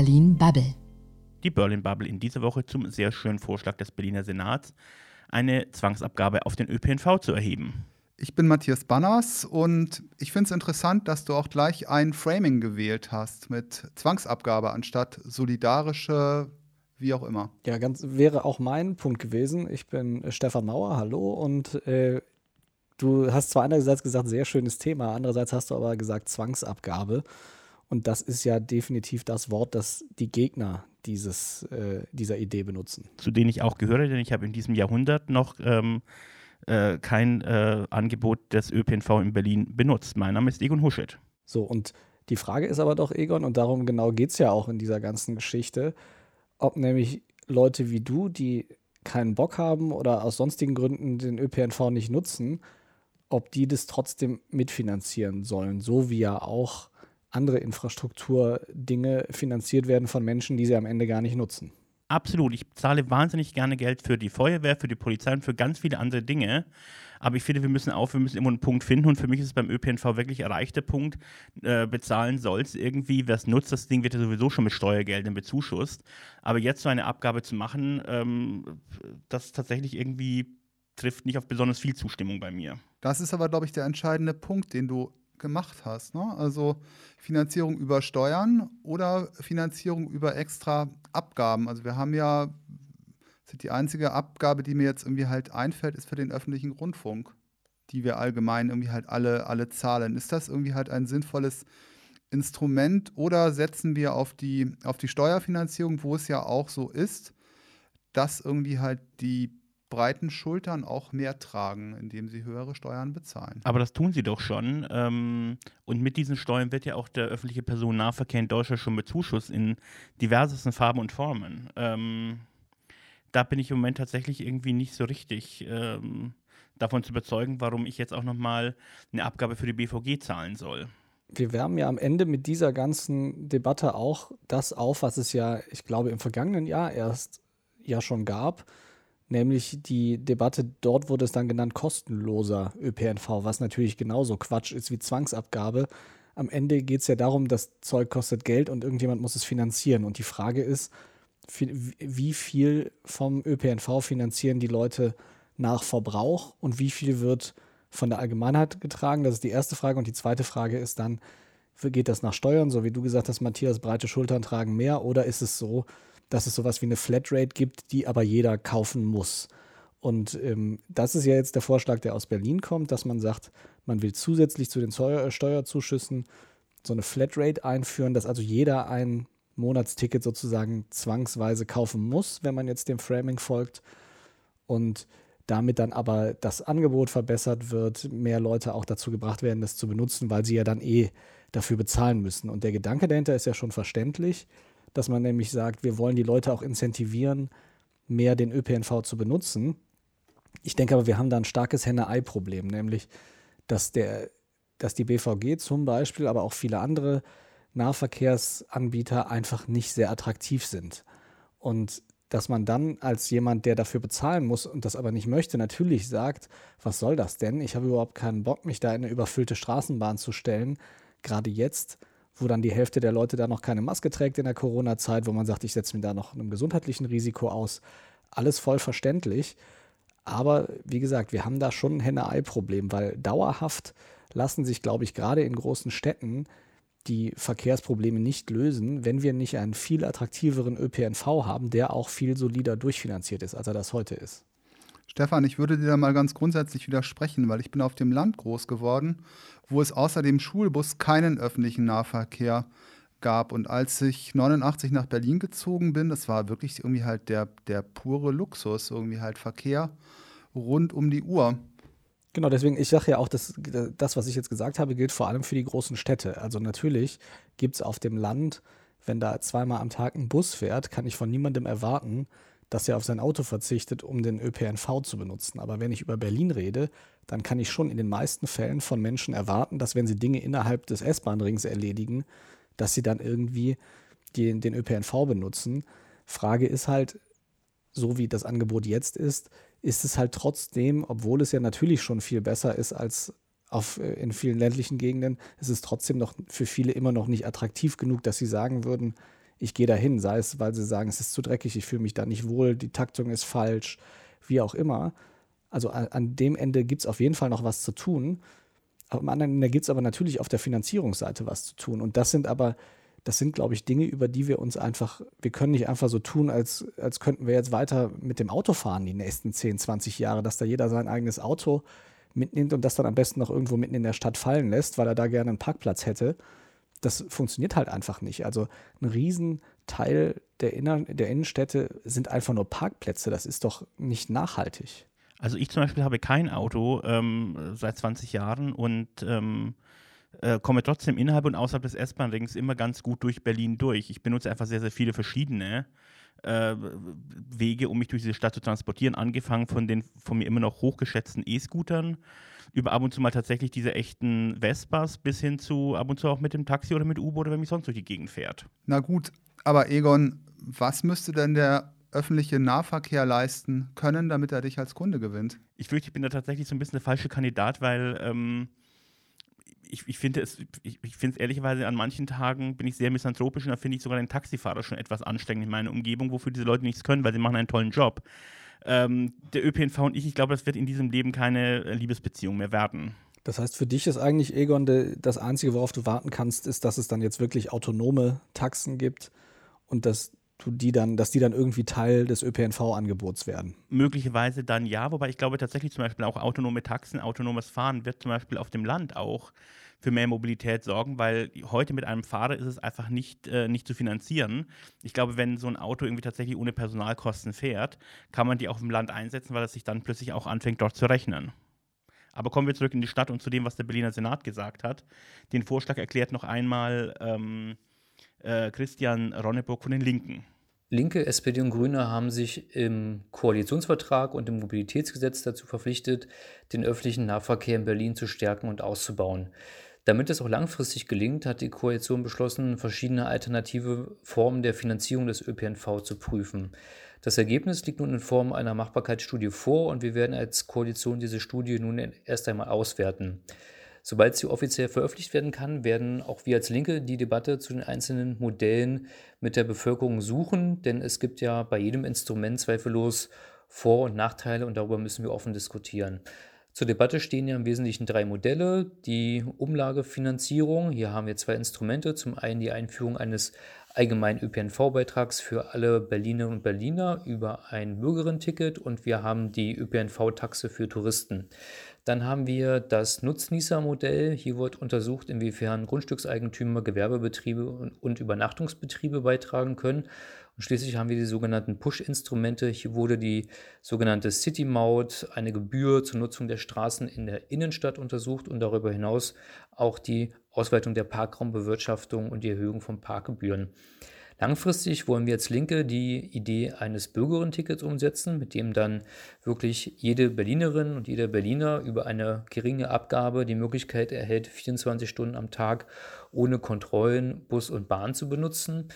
Berlin Bubble. Die Berlin Bubble in dieser Woche zum sehr schönen Vorschlag des Berliner Senats, eine Zwangsabgabe auf den ÖPNV zu erheben. Ich bin Matthias Banners und ich finde es interessant, dass du auch gleich ein Framing gewählt hast mit Zwangsabgabe anstatt solidarische, wie auch immer. Ja, ganz wäre auch mein Punkt gewesen. Ich bin Stefan Mauer, hallo und äh, du hast zwar einerseits gesagt, sehr schönes Thema, andererseits hast du aber gesagt Zwangsabgabe. Und das ist ja definitiv das Wort, das die Gegner dieses, äh, dieser Idee benutzen. Zu denen ich auch gehöre, denn ich habe in diesem Jahrhundert noch ähm, äh, kein äh, Angebot des ÖPNV in Berlin benutzt. Mein Name ist Egon Huschet. So, und die Frage ist aber doch, Egon, und darum genau geht es ja auch in dieser ganzen Geschichte, ob nämlich Leute wie du, die keinen Bock haben oder aus sonstigen Gründen den ÖPNV nicht nutzen, ob die das trotzdem mitfinanzieren sollen, so wie ja auch andere Infrastrukturdinge finanziert werden von Menschen, die sie am Ende gar nicht nutzen. Absolut. Ich zahle wahnsinnig gerne Geld für die Feuerwehr, für die Polizei und für ganz viele andere Dinge. Aber ich finde, wir müssen auch, wir müssen immer einen Punkt finden. Und für mich ist es beim ÖPNV wirklich erreicht der Punkt, äh, bezahlen soll es irgendwie. Wer es nutzt, das Ding wird ja sowieso schon mit Steuergeldern bezuschusst. Aber jetzt so eine Abgabe zu machen, ähm, das tatsächlich irgendwie trifft nicht auf besonders viel Zustimmung bei mir. Das ist aber, glaube ich, der entscheidende Punkt, den du gemacht hast. Ne? Also Finanzierung über Steuern oder Finanzierung über extra Abgaben. Also wir haben ja, die einzige Abgabe, die mir jetzt irgendwie halt einfällt, ist für den öffentlichen Rundfunk, die wir allgemein irgendwie halt alle, alle zahlen. Ist das irgendwie halt ein sinnvolles Instrument oder setzen wir auf die, auf die Steuerfinanzierung, wo es ja auch so ist, dass irgendwie halt die breiten Schultern auch mehr tragen, indem sie höhere Steuern bezahlen. Aber das tun sie doch schon. Ähm, und mit diesen Steuern wird ja auch der öffentliche Personennahverkehr in Deutschland schon bezuschusst in diversesten Farben und Formen. Ähm, da bin ich im Moment tatsächlich irgendwie nicht so richtig ähm, davon zu überzeugen, warum ich jetzt auch nochmal eine Abgabe für die BVG zahlen soll. Wir wärmen ja am Ende mit dieser ganzen Debatte auch das auf, was es ja, ich glaube, im vergangenen Jahr erst ja schon gab nämlich die Debatte, dort wurde es dann genannt kostenloser ÖPNV, was natürlich genauso Quatsch ist wie Zwangsabgabe. Am Ende geht es ja darum, das Zeug kostet Geld und irgendjemand muss es finanzieren. Und die Frage ist, wie viel vom ÖPNV finanzieren die Leute nach Verbrauch und wie viel wird von der Allgemeinheit getragen? Das ist die erste Frage. Und die zweite Frage ist dann, geht das nach Steuern, so wie du gesagt hast, Matthias, breite Schultern tragen mehr? Oder ist es so, dass es sowas wie eine Flatrate gibt, die aber jeder kaufen muss. Und ähm, das ist ja jetzt der Vorschlag, der aus Berlin kommt, dass man sagt, man will zusätzlich zu den Steuer Steuerzuschüssen so eine Flatrate einführen, dass also jeder ein Monatsticket sozusagen zwangsweise kaufen muss, wenn man jetzt dem Framing folgt. Und damit dann aber das Angebot verbessert wird, mehr Leute auch dazu gebracht werden, das zu benutzen, weil sie ja dann eh dafür bezahlen müssen. Und der Gedanke dahinter ist ja schon verständlich dass man nämlich sagt, wir wollen die Leute auch incentivieren, mehr den ÖPNV zu benutzen. Ich denke aber, wir haben da ein starkes Henne-Ei-Problem, nämlich, dass, der, dass die BVG zum Beispiel, aber auch viele andere Nahverkehrsanbieter einfach nicht sehr attraktiv sind. Und dass man dann als jemand, der dafür bezahlen muss und das aber nicht möchte, natürlich sagt, was soll das denn? Ich habe überhaupt keinen Bock, mich da in eine überfüllte Straßenbahn zu stellen. Gerade jetzt wo dann die Hälfte der Leute da noch keine Maske trägt in der Corona-Zeit, wo man sagt, ich setze mir da noch einem gesundheitlichen Risiko aus. Alles voll verständlich. Aber wie gesagt, wir haben da schon ein Henne-Ei-Problem, weil dauerhaft lassen sich, glaube ich, gerade in großen Städten die Verkehrsprobleme nicht lösen, wenn wir nicht einen viel attraktiveren ÖPNV haben, der auch viel solider durchfinanziert ist, als er das heute ist. Stefan, ich würde dir da mal ganz grundsätzlich widersprechen, weil ich bin auf dem Land groß geworden, wo es außer dem Schulbus keinen öffentlichen Nahverkehr gab. Und als ich 89 nach Berlin gezogen bin, das war wirklich irgendwie halt der, der pure Luxus, irgendwie halt Verkehr rund um die Uhr. Genau, deswegen, ich sage ja auch, dass das, was ich jetzt gesagt habe, gilt vor allem für die großen Städte. Also natürlich gibt es auf dem Land, wenn da zweimal am Tag ein Bus fährt, kann ich von niemandem erwarten, dass er auf sein Auto verzichtet, um den ÖPNV zu benutzen. Aber wenn ich über Berlin rede, dann kann ich schon in den meisten Fällen von Menschen erwarten, dass wenn sie Dinge innerhalb des S-Bahn-Rings erledigen, dass sie dann irgendwie die, den ÖPNV benutzen. Frage ist halt, so wie das Angebot jetzt ist, ist es halt trotzdem, obwohl es ja natürlich schon viel besser ist als auf, äh, in vielen ländlichen Gegenden, ist es trotzdem noch für viele immer noch nicht attraktiv genug, dass sie sagen würden, ich gehe dahin, sei es, weil sie sagen, es ist zu dreckig, ich fühle mich da nicht wohl, die Taktung ist falsch, wie auch immer. Also an, an dem Ende gibt es auf jeden Fall noch was zu tun. Am anderen Ende gibt es aber natürlich auf der Finanzierungsseite was zu tun. Und das sind aber, das sind, glaube ich, Dinge, über die wir uns einfach, wir können nicht einfach so tun, als, als könnten wir jetzt weiter mit dem Auto fahren die nächsten 10, 20 Jahre, dass da jeder sein eigenes Auto mitnimmt und das dann am besten noch irgendwo mitten in der Stadt fallen lässt, weil er da gerne einen Parkplatz hätte. Das funktioniert halt einfach nicht. Also ein Riesenteil der, Inner der Innenstädte sind einfach nur Parkplätze. Das ist doch nicht nachhaltig. Also ich zum Beispiel habe kein Auto ähm, seit 20 Jahren und ähm, äh, komme trotzdem innerhalb und außerhalb des S-Bahn-Rings immer ganz gut durch Berlin durch. Ich benutze einfach sehr, sehr viele verschiedene äh, Wege, um mich durch diese Stadt zu transportieren, angefangen von den von mir immer noch hochgeschätzten E-Scootern über ab und zu mal tatsächlich diese echten Vespas bis hin zu ab und zu auch mit dem Taxi oder mit U-Boot oder wenn mich sonst durch die Gegend fährt. Na gut, aber Egon, was müsste denn der öffentliche Nahverkehr leisten können, damit er dich als Kunde gewinnt? Ich fürchte, ich bin da tatsächlich so ein bisschen der falsche Kandidat, weil ähm, ich, ich finde es, ich, ich finde es ehrlicherweise an manchen Tagen bin ich sehr misanthropisch und da finde ich sogar den Taxifahrer schon etwas anstrengend in meiner Umgebung, wofür diese Leute nichts können, weil sie machen einen tollen Job. Ähm, der ÖPNV und ich, ich glaube, das wird in diesem Leben keine äh, Liebesbeziehung mehr werden. Das heißt, für dich ist eigentlich, Egon, das Einzige, worauf du warten kannst, ist, dass es dann jetzt wirklich autonome Taxen gibt und dass du die dann, dass die dann irgendwie Teil des ÖPNV-Angebots werden. Möglicherweise dann ja, wobei ich glaube tatsächlich zum Beispiel auch autonome Taxen, autonomes Fahren wird zum Beispiel auf dem Land auch für mehr Mobilität sorgen, weil heute mit einem Fahrer ist es einfach nicht, äh, nicht zu finanzieren. Ich glaube, wenn so ein Auto irgendwie tatsächlich ohne Personalkosten fährt, kann man die auch im Land einsetzen, weil es sich dann plötzlich auch anfängt, dort zu rechnen. Aber kommen wir zurück in die Stadt und zu dem, was der Berliner Senat gesagt hat. Den Vorschlag erklärt noch einmal ähm, äh, Christian Ronneburg von den Linken. Linke, SPD und Grüne haben sich im Koalitionsvertrag und im Mobilitätsgesetz dazu verpflichtet, den öffentlichen Nahverkehr in Berlin zu stärken und auszubauen. Damit es auch langfristig gelingt, hat die Koalition beschlossen, verschiedene alternative Formen der Finanzierung des ÖPNV zu prüfen. Das Ergebnis liegt nun in Form einer Machbarkeitsstudie vor und wir werden als Koalition diese Studie nun erst einmal auswerten. Sobald sie offiziell veröffentlicht werden kann, werden auch wir als Linke die Debatte zu den einzelnen Modellen mit der Bevölkerung suchen, denn es gibt ja bei jedem Instrument zweifellos Vor- und Nachteile und darüber müssen wir offen diskutieren. Zur Debatte stehen ja im Wesentlichen drei Modelle. Die Umlagefinanzierung, hier haben wir zwei Instrumente. Zum einen die Einführung eines allgemeinen ÖPNV-Beitrags für alle Berlinerinnen und Berliner über ein Bürgerinnenticket und wir haben die ÖPNV-Taxe für Touristen. Dann haben wir das Nutznießer-Modell. Hier wird untersucht, inwiefern Grundstückseigentümer, Gewerbebetriebe und Übernachtungsbetriebe beitragen können. Und schließlich haben wir die sogenannten Push-Instrumente. Hier wurde die sogenannte City-Maut, eine Gebühr zur Nutzung der Straßen in der Innenstadt untersucht und darüber hinaus auch die Ausweitung der Parkraumbewirtschaftung und die Erhöhung von Parkgebühren. Langfristig wollen wir als Linke die Idee eines Bürgerinnentickets umsetzen, mit dem dann wirklich jede Berlinerin und jeder Berliner über eine geringe Abgabe die Möglichkeit erhält, 24 Stunden am Tag ohne Kontrollen Bus und Bahn zu benutzen.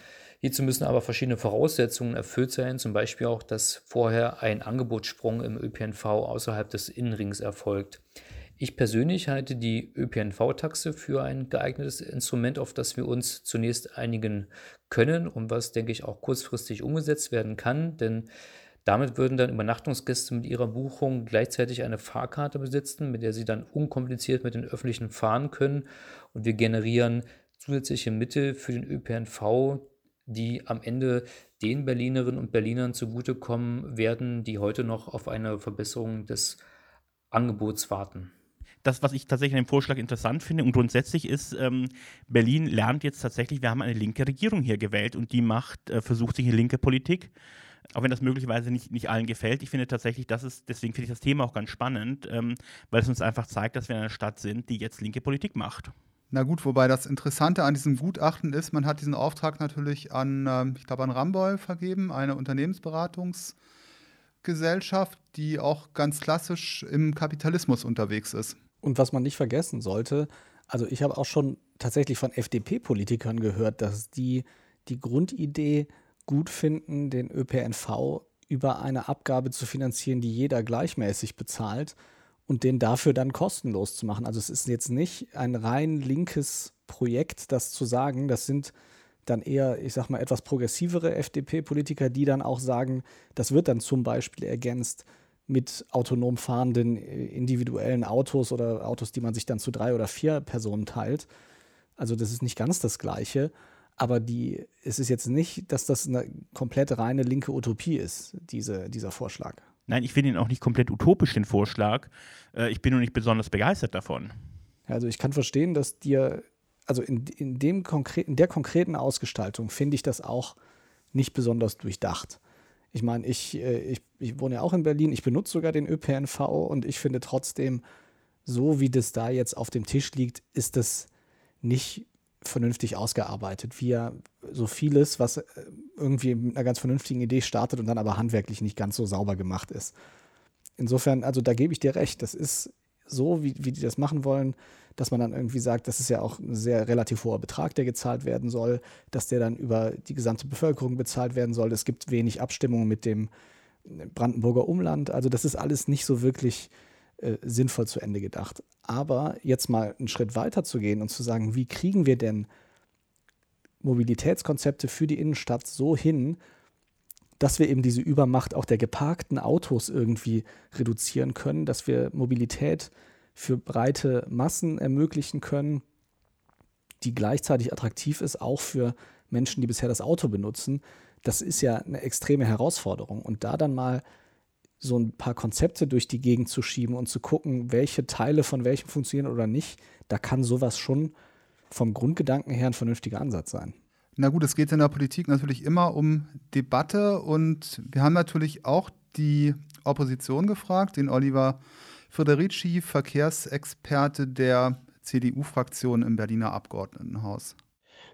Hierzu müssen aber verschiedene Voraussetzungen erfüllt sein, zum Beispiel auch, dass vorher ein Angebotssprung im ÖPNV außerhalb des Innenrings erfolgt. Ich persönlich halte die ÖPNV-Taxe für ein geeignetes Instrument, auf das wir uns zunächst einigen können und was, denke ich, auch kurzfristig umgesetzt werden kann, denn damit würden dann Übernachtungsgäste mit ihrer Buchung gleichzeitig eine Fahrkarte besitzen, mit der sie dann unkompliziert mit den öffentlichen fahren können und wir generieren zusätzliche Mittel für den ÖPNV, die am Ende den Berlinerinnen und Berlinern zugutekommen werden, die heute noch auf eine Verbesserung des Angebots warten das, was ich tatsächlich an dem Vorschlag interessant finde und grundsätzlich ist, ähm, Berlin lernt jetzt tatsächlich, wir haben eine linke Regierung hier gewählt und die macht, äh, versucht sich eine linke Politik. Auch wenn das möglicherweise nicht, nicht allen gefällt. Ich finde tatsächlich, das ist, deswegen finde ich das Thema auch ganz spannend, ähm, weil es uns einfach zeigt, dass wir in einer Stadt sind, die jetzt linke Politik macht. Na gut, wobei das Interessante an diesem Gutachten ist, man hat diesen Auftrag natürlich an, ähm, ich glaube, an Ramboll vergeben, eine Unternehmensberatungsgesellschaft, die auch ganz klassisch im Kapitalismus unterwegs ist. Und was man nicht vergessen sollte, also ich habe auch schon tatsächlich von FDP-Politikern gehört, dass die die Grundidee gut finden, den ÖPNV über eine Abgabe zu finanzieren, die jeder gleichmäßig bezahlt und den dafür dann kostenlos zu machen. Also es ist jetzt nicht ein rein linkes Projekt, das zu sagen, das sind dann eher, ich sag mal, etwas progressivere FDP-Politiker, die dann auch sagen, das wird dann zum Beispiel ergänzt mit autonom fahrenden äh, individuellen Autos oder Autos, die man sich dann zu drei oder vier Personen teilt. Also das ist nicht ganz das Gleiche, aber die, es ist jetzt nicht, dass das eine komplett reine linke Utopie ist, diese, dieser Vorschlag. Nein, ich finde ihn auch nicht komplett utopisch, den Vorschlag. Äh, ich bin nur nicht besonders begeistert davon. Also ich kann verstehen, dass dir, also in, in, dem konkreten, in der konkreten Ausgestaltung finde ich das auch nicht besonders durchdacht. Ich meine, ich, äh, ich, ich wohne ja auch in Berlin, ich benutze sogar den ÖPNV und ich finde trotzdem, so wie das da jetzt auf dem Tisch liegt, ist das nicht vernünftig ausgearbeitet. Wie ja so vieles, was äh, irgendwie mit einer ganz vernünftigen Idee startet und dann aber handwerklich nicht ganz so sauber gemacht ist. Insofern, also da gebe ich dir recht, das ist so, wie, wie die das machen wollen, dass man dann irgendwie sagt, das ist ja auch ein sehr relativ hoher Betrag, der gezahlt werden soll, dass der dann über die gesamte Bevölkerung bezahlt werden soll. Es gibt wenig Abstimmung mit dem Brandenburger Umland. Also das ist alles nicht so wirklich äh, sinnvoll zu Ende gedacht. Aber jetzt mal einen Schritt weiter zu gehen und zu sagen, wie kriegen wir denn Mobilitätskonzepte für die Innenstadt so hin, dass wir eben diese Übermacht auch der geparkten Autos irgendwie reduzieren können, dass wir Mobilität für breite Massen ermöglichen können, die gleichzeitig attraktiv ist, auch für Menschen, die bisher das Auto benutzen. Das ist ja eine extreme Herausforderung. Und da dann mal so ein paar Konzepte durch die Gegend zu schieben und zu gucken, welche Teile von welchem funktionieren oder nicht, da kann sowas schon vom Grundgedanken her ein vernünftiger Ansatz sein. Na gut, es geht in der Politik natürlich immer um Debatte und wir haben natürlich auch die Opposition gefragt, den Oliver Federici, Verkehrsexperte der CDU-Fraktion im Berliner Abgeordnetenhaus.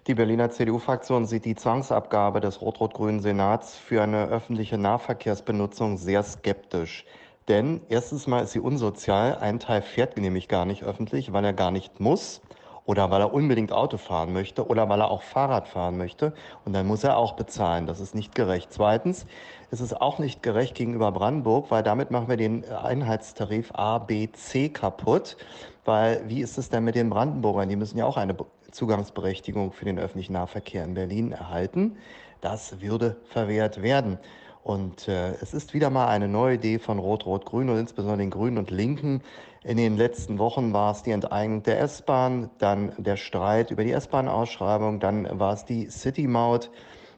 Die Berliner CDU-Fraktion sieht die Zwangsabgabe des rot-rot-grünen Senats für eine öffentliche Nahverkehrsbenutzung sehr skeptisch. Denn erstens mal ist sie unsozial. Ein Teil fährt nämlich gar nicht öffentlich, weil er gar nicht muss oder weil er unbedingt Auto fahren möchte oder weil er auch Fahrrad fahren möchte. Und dann muss er auch bezahlen. Das ist nicht gerecht. Zweitens ist es auch nicht gerecht gegenüber Brandenburg, weil damit machen wir den Einheitstarif A, B, C kaputt. Weil wie ist es denn mit den Brandenburgern? Die müssen ja auch eine Zugangsberechtigung für den öffentlichen Nahverkehr in Berlin erhalten. Das würde verwehrt werden. Und äh, es ist wieder mal eine neue Idee von Rot-Rot-Grün und insbesondere den Grünen und Linken. In den letzten Wochen war es die Enteignung der S-Bahn, dann der Streit über die S-Bahn-Ausschreibung, dann war es die City-Maut.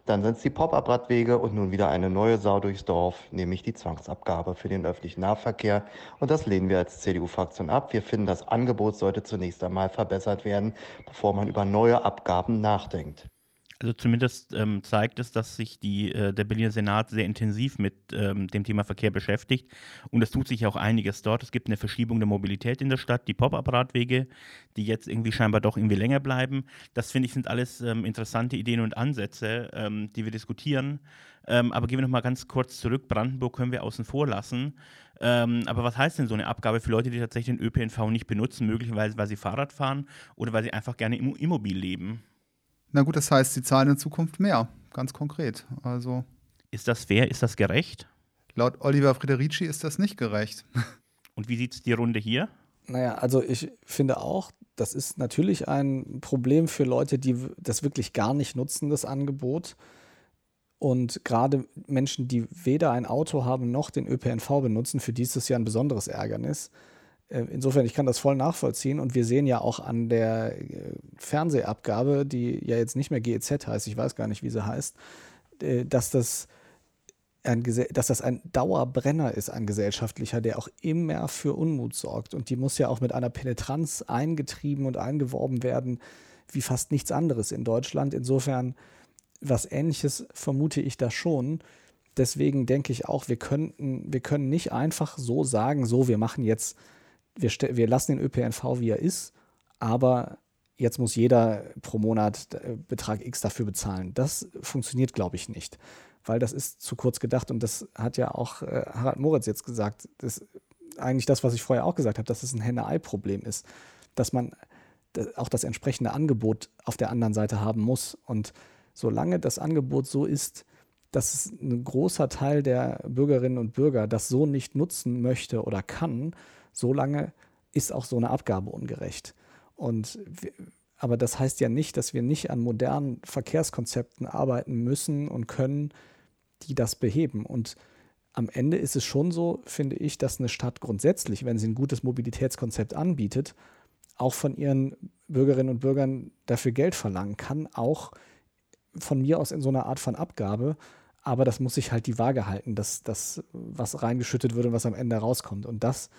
Dann sind es die Pop-up-Radwege und nun wieder eine neue Sau durchs Dorf, nämlich die Zwangsabgabe für den öffentlichen Nahverkehr. Und das lehnen wir als CDU-Fraktion ab. Wir finden, das Angebot sollte zunächst einmal verbessert werden, bevor man über neue Abgaben nachdenkt. Also zumindest ähm, zeigt es, dass sich die, äh, der Berliner Senat sehr intensiv mit ähm, dem Thema Verkehr beschäftigt. Und es tut sich auch einiges dort. Es gibt eine Verschiebung der Mobilität in der Stadt, die Pop-up-Radwege, die jetzt irgendwie scheinbar doch irgendwie länger bleiben. Das finde ich sind alles ähm, interessante Ideen und Ansätze, ähm, die wir diskutieren. Ähm, aber gehen wir nochmal ganz kurz zurück. Brandenburg können wir außen vor lassen. Ähm, aber was heißt denn so eine Abgabe für Leute, die tatsächlich den ÖPNV nicht benutzen, möglicherweise weil sie Fahrrad fahren oder weil sie einfach gerne im Immobil leben? Na gut, das heißt, sie zahlen in Zukunft mehr, ganz konkret. Also ist das fair? Ist das gerecht? Laut Oliver Frederici ist das nicht gerecht. Und wie sieht die Runde hier? Naja, also ich finde auch, das ist natürlich ein Problem für Leute, die das wirklich gar nicht nutzen, das Angebot. Und gerade Menschen, die weder ein Auto haben noch den ÖPNV benutzen, für die ist das ja ein besonderes Ärgernis. Äh, insofern, ich kann das voll nachvollziehen und wir sehen ja auch an der äh, Fernsehabgabe, die ja jetzt nicht mehr GEZ heißt, ich weiß gar nicht, wie sie heißt, äh, dass das ein, dass das ein Dauerbrenner ist, ein gesellschaftlicher, der auch immer für Unmut sorgt. Und die muss ja auch mit einer Penetranz eingetrieben und eingeworben werden, wie fast nichts anderes in Deutschland. Insofern, was ähnliches vermute ich da schon. Deswegen denke ich auch, wir könnten, wir können nicht einfach so sagen, so, wir machen jetzt wir, wir lassen den ÖPNV, wie er ist, aber jetzt muss jeder pro Monat äh, Betrag X dafür bezahlen. Das funktioniert, glaube ich, nicht, weil das ist zu kurz gedacht und das hat ja auch äh, Harald Moritz jetzt gesagt. Das eigentlich das, was ich vorher auch gesagt habe, dass es ein Henne-Ei-Problem ist, dass man auch das entsprechende Angebot auf der anderen Seite haben muss. Und solange das Angebot so ist, dass ein großer Teil der Bürgerinnen und Bürger das so nicht nutzen möchte oder kann, solange ist auch so eine Abgabe ungerecht. Und Aber das heißt ja nicht, dass wir nicht an modernen Verkehrskonzepten arbeiten müssen und können, die das beheben. Und am Ende ist es schon so, finde ich, dass eine Stadt grundsätzlich, wenn sie ein gutes Mobilitätskonzept anbietet, auch von ihren Bürgerinnen und Bürgern dafür Geld verlangen kann, auch von mir aus in so einer Art von Abgabe. Aber das muss sich halt die Waage halten, dass das, was reingeschüttet wird und was am Ende rauskommt. Und das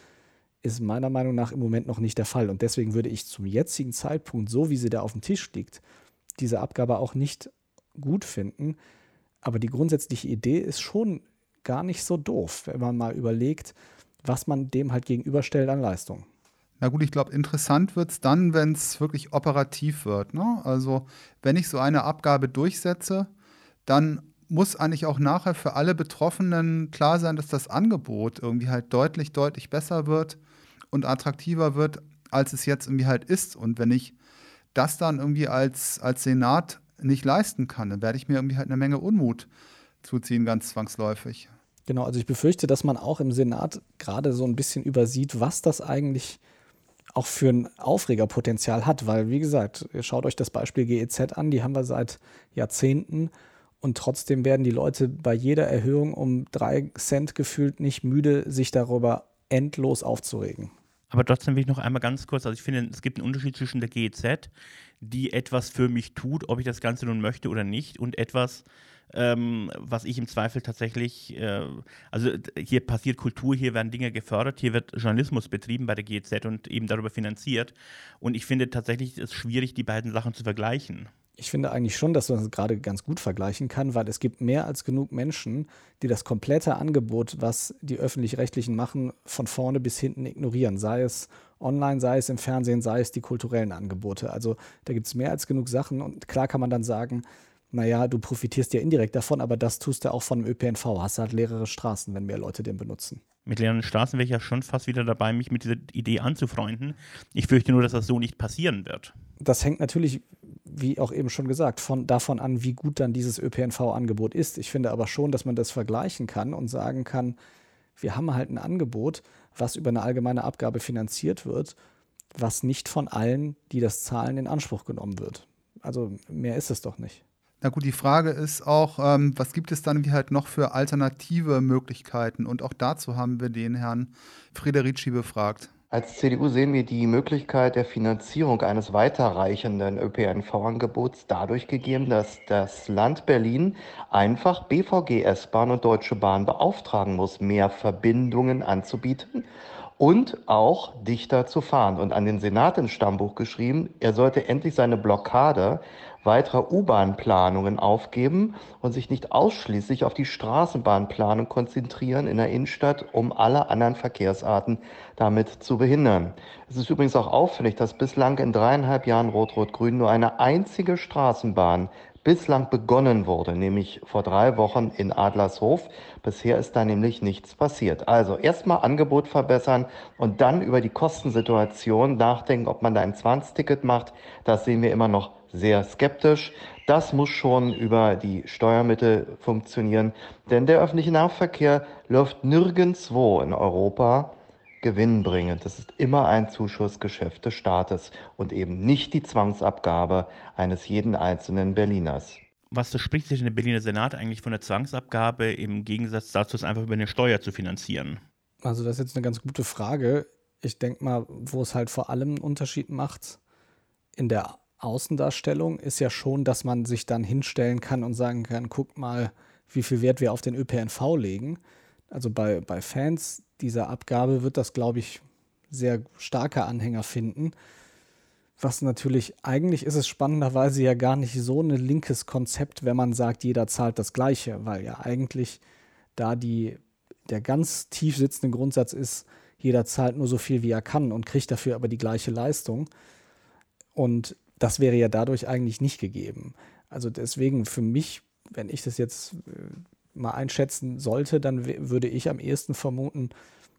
ist meiner Meinung nach im Moment noch nicht der Fall. Und deswegen würde ich zum jetzigen Zeitpunkt, so wie sie da auf dem Tisch liegt, diese Abgabe auch nicht gut finden. Aber die grundsätzliche Idee ist schon gar nicht so doof, wenn man mal überlegt, was man dem halt gegenüberstellt an Leistung. Na gut, ich glaube, interessant wird es dann, wenn es wirklich operativ wird. Ne? Also wenn ich so eine Abgabe durchsetze, dann muss eigentlich auch nachher für alle Betroffenen klar sein, dass das Angebot irgendwie halt deutlich, deutlich besser wird und attraktiver wird, als es jetzt irgendwie halt ist. Und wenn ich das dann irgendwie als, als Senat nicht leisten kann, dann werde ich mir irgendwie halt eine Menge Unmut zuziehen, ganz zwangsläufig. Genau, also ich befürchte, dass man auch im Senat gerade so ein bisschen übersieht, was das eigentlich auch für ein Aufregerpotenzial hat, weil, wie gesagt, schaut euch das Beispiel GEZ an, die haben wir seit Jahrzehnten und trotzdem werden die Leute bei jeder Erhöhung um drei Cent gefühlt nicht müde, sich darüber endlos aufzuregen. Aber trotzdem will ich noch einmal ganz kurz, also ich finde, es gibt einen Unterschied zwischen der GEZ, die etwas für mich tut, ob ich das Ganze nun möchte oder nicht, und etwas, ähm, was ich im Zweifel tatsächlich, äh, also hier passiert Kultur, hier werden Dinge gefördert, hier wird Journalismus betrieben bei der GEZ und eben darüber finanziert. Und ich finde tatsächlich es schwierig, die beiden Sachen zu vergleichen. Ich finde eigentlich schon, dass man es gerade ganz gut vergleichen kann, weil es gibt mehr als genug Menschen, die das komplette Angebot, was die öffentlich-rechtlichen machen, von vorne bis hinten ignorieren. Sei es online, sei es im Fernsehen, sei es die kulturellen Angebote. Also da gibt es mehr als genug Sachen und klar kann man dann sagen, naja, du profitierst ja indirekt davon, aber das tust du auch von dem ÖPNV. Hast du halt leere Straßen, wenn mehr Leute den benutzen. Mit leeren Straßen wäre ich ja schon fast wieder dabei, mich mit dieser Idee anzufreunden. Ich fürchte nur, dass das so nicht passieren wird. Das hängt natürlich, wie auch eben schon gesagt, von, davon an, wie gut dann dieses ÖPNV-Angebot ist. Ich finde aber schon, dass man das vergleichen kann und sagen kann, wir haben halt ein Angebot, was über eine allgemeine Abgabe finanziert wird, was nicht von allen, die das zahlen, in Anspruch genommen wird. Also mehr ist es doch nicht. Na gut, die Frage ist auch, ähm, was gibt es dann wie halt noch für alternative Möglichkeiten? Und auch dazu haben wir den Herrn Frederici befragt. Als CDU sehen wir die Möglichkeit der Finanzierung eines weiterreichenden ÖPNV-Angebots dadurch gegeben, dass das Land Berlin einfach BVG, S-Bahn und Deutsche Bahn beauftragen muss, mehr Verbindungen anzubieten und auch dichter zu fahren. Und an den Senat ins Stammbuch geschrieben, er sollte endlich seine Blockade weiterer U-Bahn-Planungen aufgeben und sich nicht ausschließlich auf die Straßenbahnplanung konzentrieren in der Innenstadt, um alle anderen Verkehrsarten damit zu behindern. Es ist übrigens auch auffällig, dass bislang in dreieinhalb Jahren Rot-Rot-Grün nur eine einzige Straßenbahn bislang begonnen wurde, nämlich vor drei Wochen in Adlershof. Bisher ist da nämlich nichts passiert. Also erstmal Angebot verbessern und dann über die Kostensituation nachdenken, ob man da ein Zwangsticket macht. Das sehen wir immer noch sehr skeptisch. Das muss schon über die Steuermittel funktionieren, denn der öffentliche Nahverkehr läuft nirgendwo in Europa gewinnbringend. Das ist immer ein Zuschussgeschäft des Staates und eben nicht die Zwangsabgabe eines jeden einzelnen Berliners. Was spricht sich in der Berliner Senat eigentlich von der Zwangsabgabe im Gegensatz dazu, es einfach über eine Steuer zu finanzieren? Also das ist jetzt eine ganz gute Frage. Ich denke mal, wo es halt vor allem einen Unterschied macht, in der Außendarstellung ist ja schon, dass man sich dann hinstellen kann und sagen kann, guck mal, wie viel Wert wir auf den ÖPNV legen. Also bei, bei Fans dieser Abgabe wird das, glaube ich, sehr starke Anhänger finden. Was natürlich, eigentlich ist es spannenderweise ja gar nicht so ein linkes Konzept, wenn man sagt, jeder zahlt das Gleiche, weil ja eigentlich da die, der ganz tief sitzende Grundsatz ist, jeder zahlt nur so viel, wie er kann und kriegt dafür aber die gleiche Leistung. Und das wäre ja dadurch eigentlich nicht gegeben. Also deswegen für mich, wenn ich das jetzt äh, mal einschätzen sollte, dann würde ich am ehesten vermuten,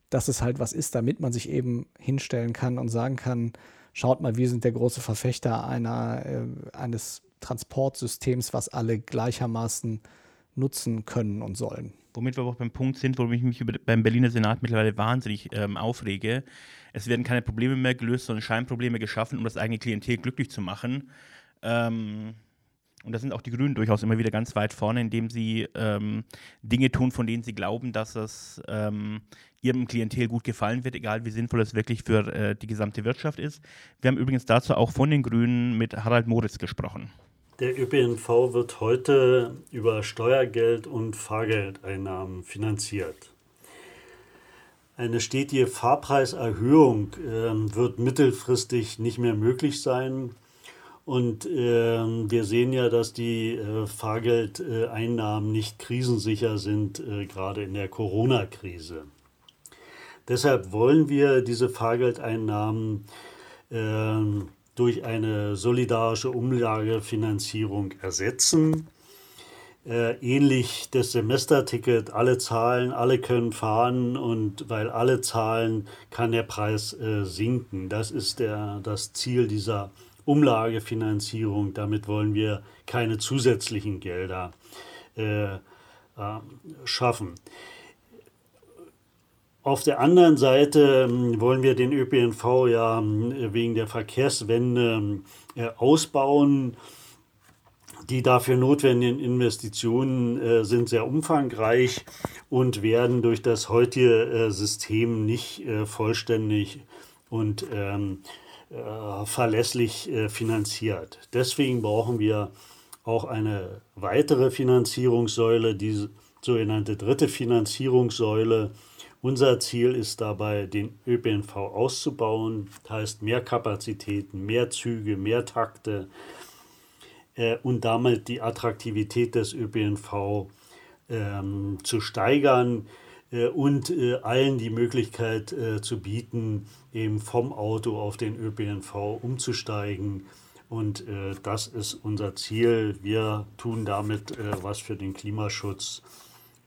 dass es halt was ist, damit man sich eben hinstellen kann und sagen kann, schaut mal, wir sind der große Verfechter einer, äh, eines Transportsystems, was alle gleichermaßen nutzen können und sollen. Womit wir auch beim Punkt sind, wo ich mich beim Berliner Senat mittlerweile wahnsinnig ähm, aufrege. Es werden keine Probleme mehr gelöst, sondern Scheinprobleme geschaffen, um das eigene Klientel glücklich zu machen. Ähm, und da sind auch die Grünen durchaus immer wieder ganz weit vorne, indem sie ähm, Dinge tun, von denen sie glauben, dass es ähm, ihrem Klientel gut gefallen wird, egal wie sinnvoll es wirklich für äh, die gesamte Wirtschaft ist. Wir haben übrigens dazu auch von den Grünen mit Harald Moritz gesprochen. Der ÖPNV wird heute über Steuergeld und Fahrgeldeinnahmen finanziert. Eine stetige Fahrpreiserhöhung äh, wird mittelfristig nicht mehr möglich sein. Und äh, wir sehen ja, dass die äh, Fahrgeldeinnahmen nicht krisensicher sind, äh, gerade in der Corona-Krise. Deshalb wollen wir diese Fahrgeldeinnahmen ähm, durch eine solidarische Umlagefinanzierung ersetzen. Äh, ähnlich das Semesterticket, alle zahlen, alle können fahren und weil alle zahlen, kann der Preis äh, sinken. Das ist der, das Ziel dieser Umlagefinanzierung. Damit wollen wir keine zusätzlichen Gelder äh, äh, schaffen. Auf der anderen Seite ähm, wollen wir den ÖPNV ja ähm, wegen der Verkehrswende äh, ausbauen. Die dafür notwendigen Investitionen äh, sind sehr umfangreich und werden durch das heutige äh, System nicht vollständig und ähm, äh, verlässlich äh, finanziert. Deswegen brauchen wir auch eine weitere Finanzierungssäule, die sogenannte dritte Finanzierungssäule. Unser Ziel ist dabei, den ÖPNV auszubauen, das heißt mehr Kapazitäten, mehr Züge, mehr Takte äh, und damit die Attraktivität des ÖPNV ähm, zu steigern. Äh, und äh, allen die Möglichkeit äh, zu bieten, eben vom Auto auf den ÖPNV umzusteigen. Und das ist unser Ziel. Wir tun damit was für den Klimaschutz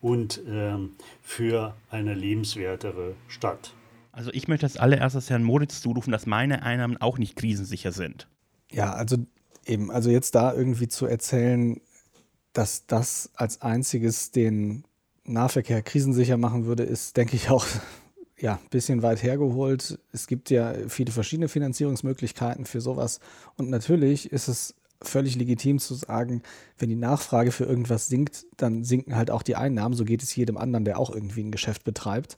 und ähm, für eine lebenswertere Stadt. Also ich möchte als allererstes Herrn Moritz zurufen, dass meine Einnahmen auch nicht krisensicher sind. Ja, also eben, also jetzt da irgendwie zu erzählen, dass das als einziges den Nahverkehr krisensicher machen würde, ist, denke ich, auch ja, ein bisschen weit hergeholt. Es gibt ja viele verschiedene Finanzierungsmöglichkeiten für sowas. Und natürlich ist es völlig legitim zu sagen, wenn die Nachfrage für irgendwas sinkt, dann sinken halt auch die Einnahmen. So geht es jedem anderen, der auch irgendwie ein Geschäft betreibt.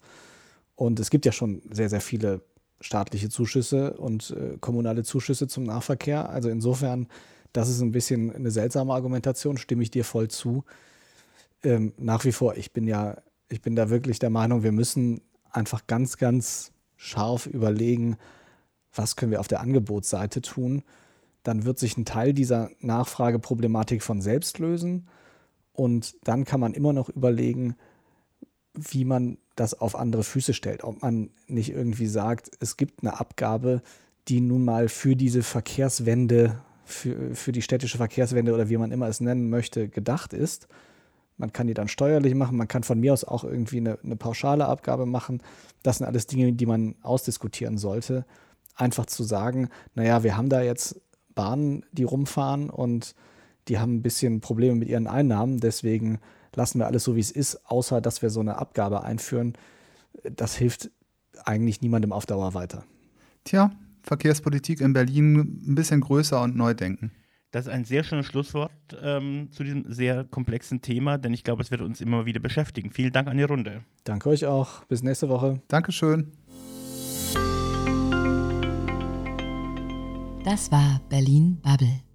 Und es gibt ja schon sehr, sehr viele staatliche Zuschüsse und äh, kommunale Zuschüsse zum Nahverkehr. Also insofern, das ist ein bisschen eine seltsame Argumentation, stimme ich dir voll zu ähm, nach wie vor, ich bin ja, ich bin da wirklich der Meinung, wir müssen einfach ganz, ganz scharf überlegen, was können wir auf der Angebotsseite tun. Dann wird sich ein Teil dieser Nachfrageproblematik von selbst lösen. Und dann kann man immer noch überlegen, wie man das auf andere Füße stellt. Ob man nicht irgendwie sagt, es gibt eine Abgabe, die nun mal für diese Verkehrswende, für, für die städtische Verkehrswende oder wie man immer es nennen möchte, gedacht ist man kann die dann steuerlich machen, man kann von mir aus auch irgendwie eine, eine pauschale Abgabe machen. Das sind alles Dinge, die man ausdiskutieren sollte. Einfach zu sagen, naja, wir haben da jetzt Bahnen, die rumfahren und die haben ein bisschen Probleme mit ihren Einnahmen, deswegen lassen wir alles so, wie es ist, außer dass wir so eine Abgabe einführen. Das hilft eigentlich niemandem auf Dauer weiter. Tja, Verkehrspolitik in Berlin ein bisschen größer und neu denken. Das ist ein sehr schönes Schlusswort ähm, zu diesem sehr komplexen Thema, denn ich glaube, es wird uns immer wieder beschäftigen. Vielen Dank an die Runde. Danke euch auch. Bis nächste Woche. Dankeschön. Das war Berlin Bubble.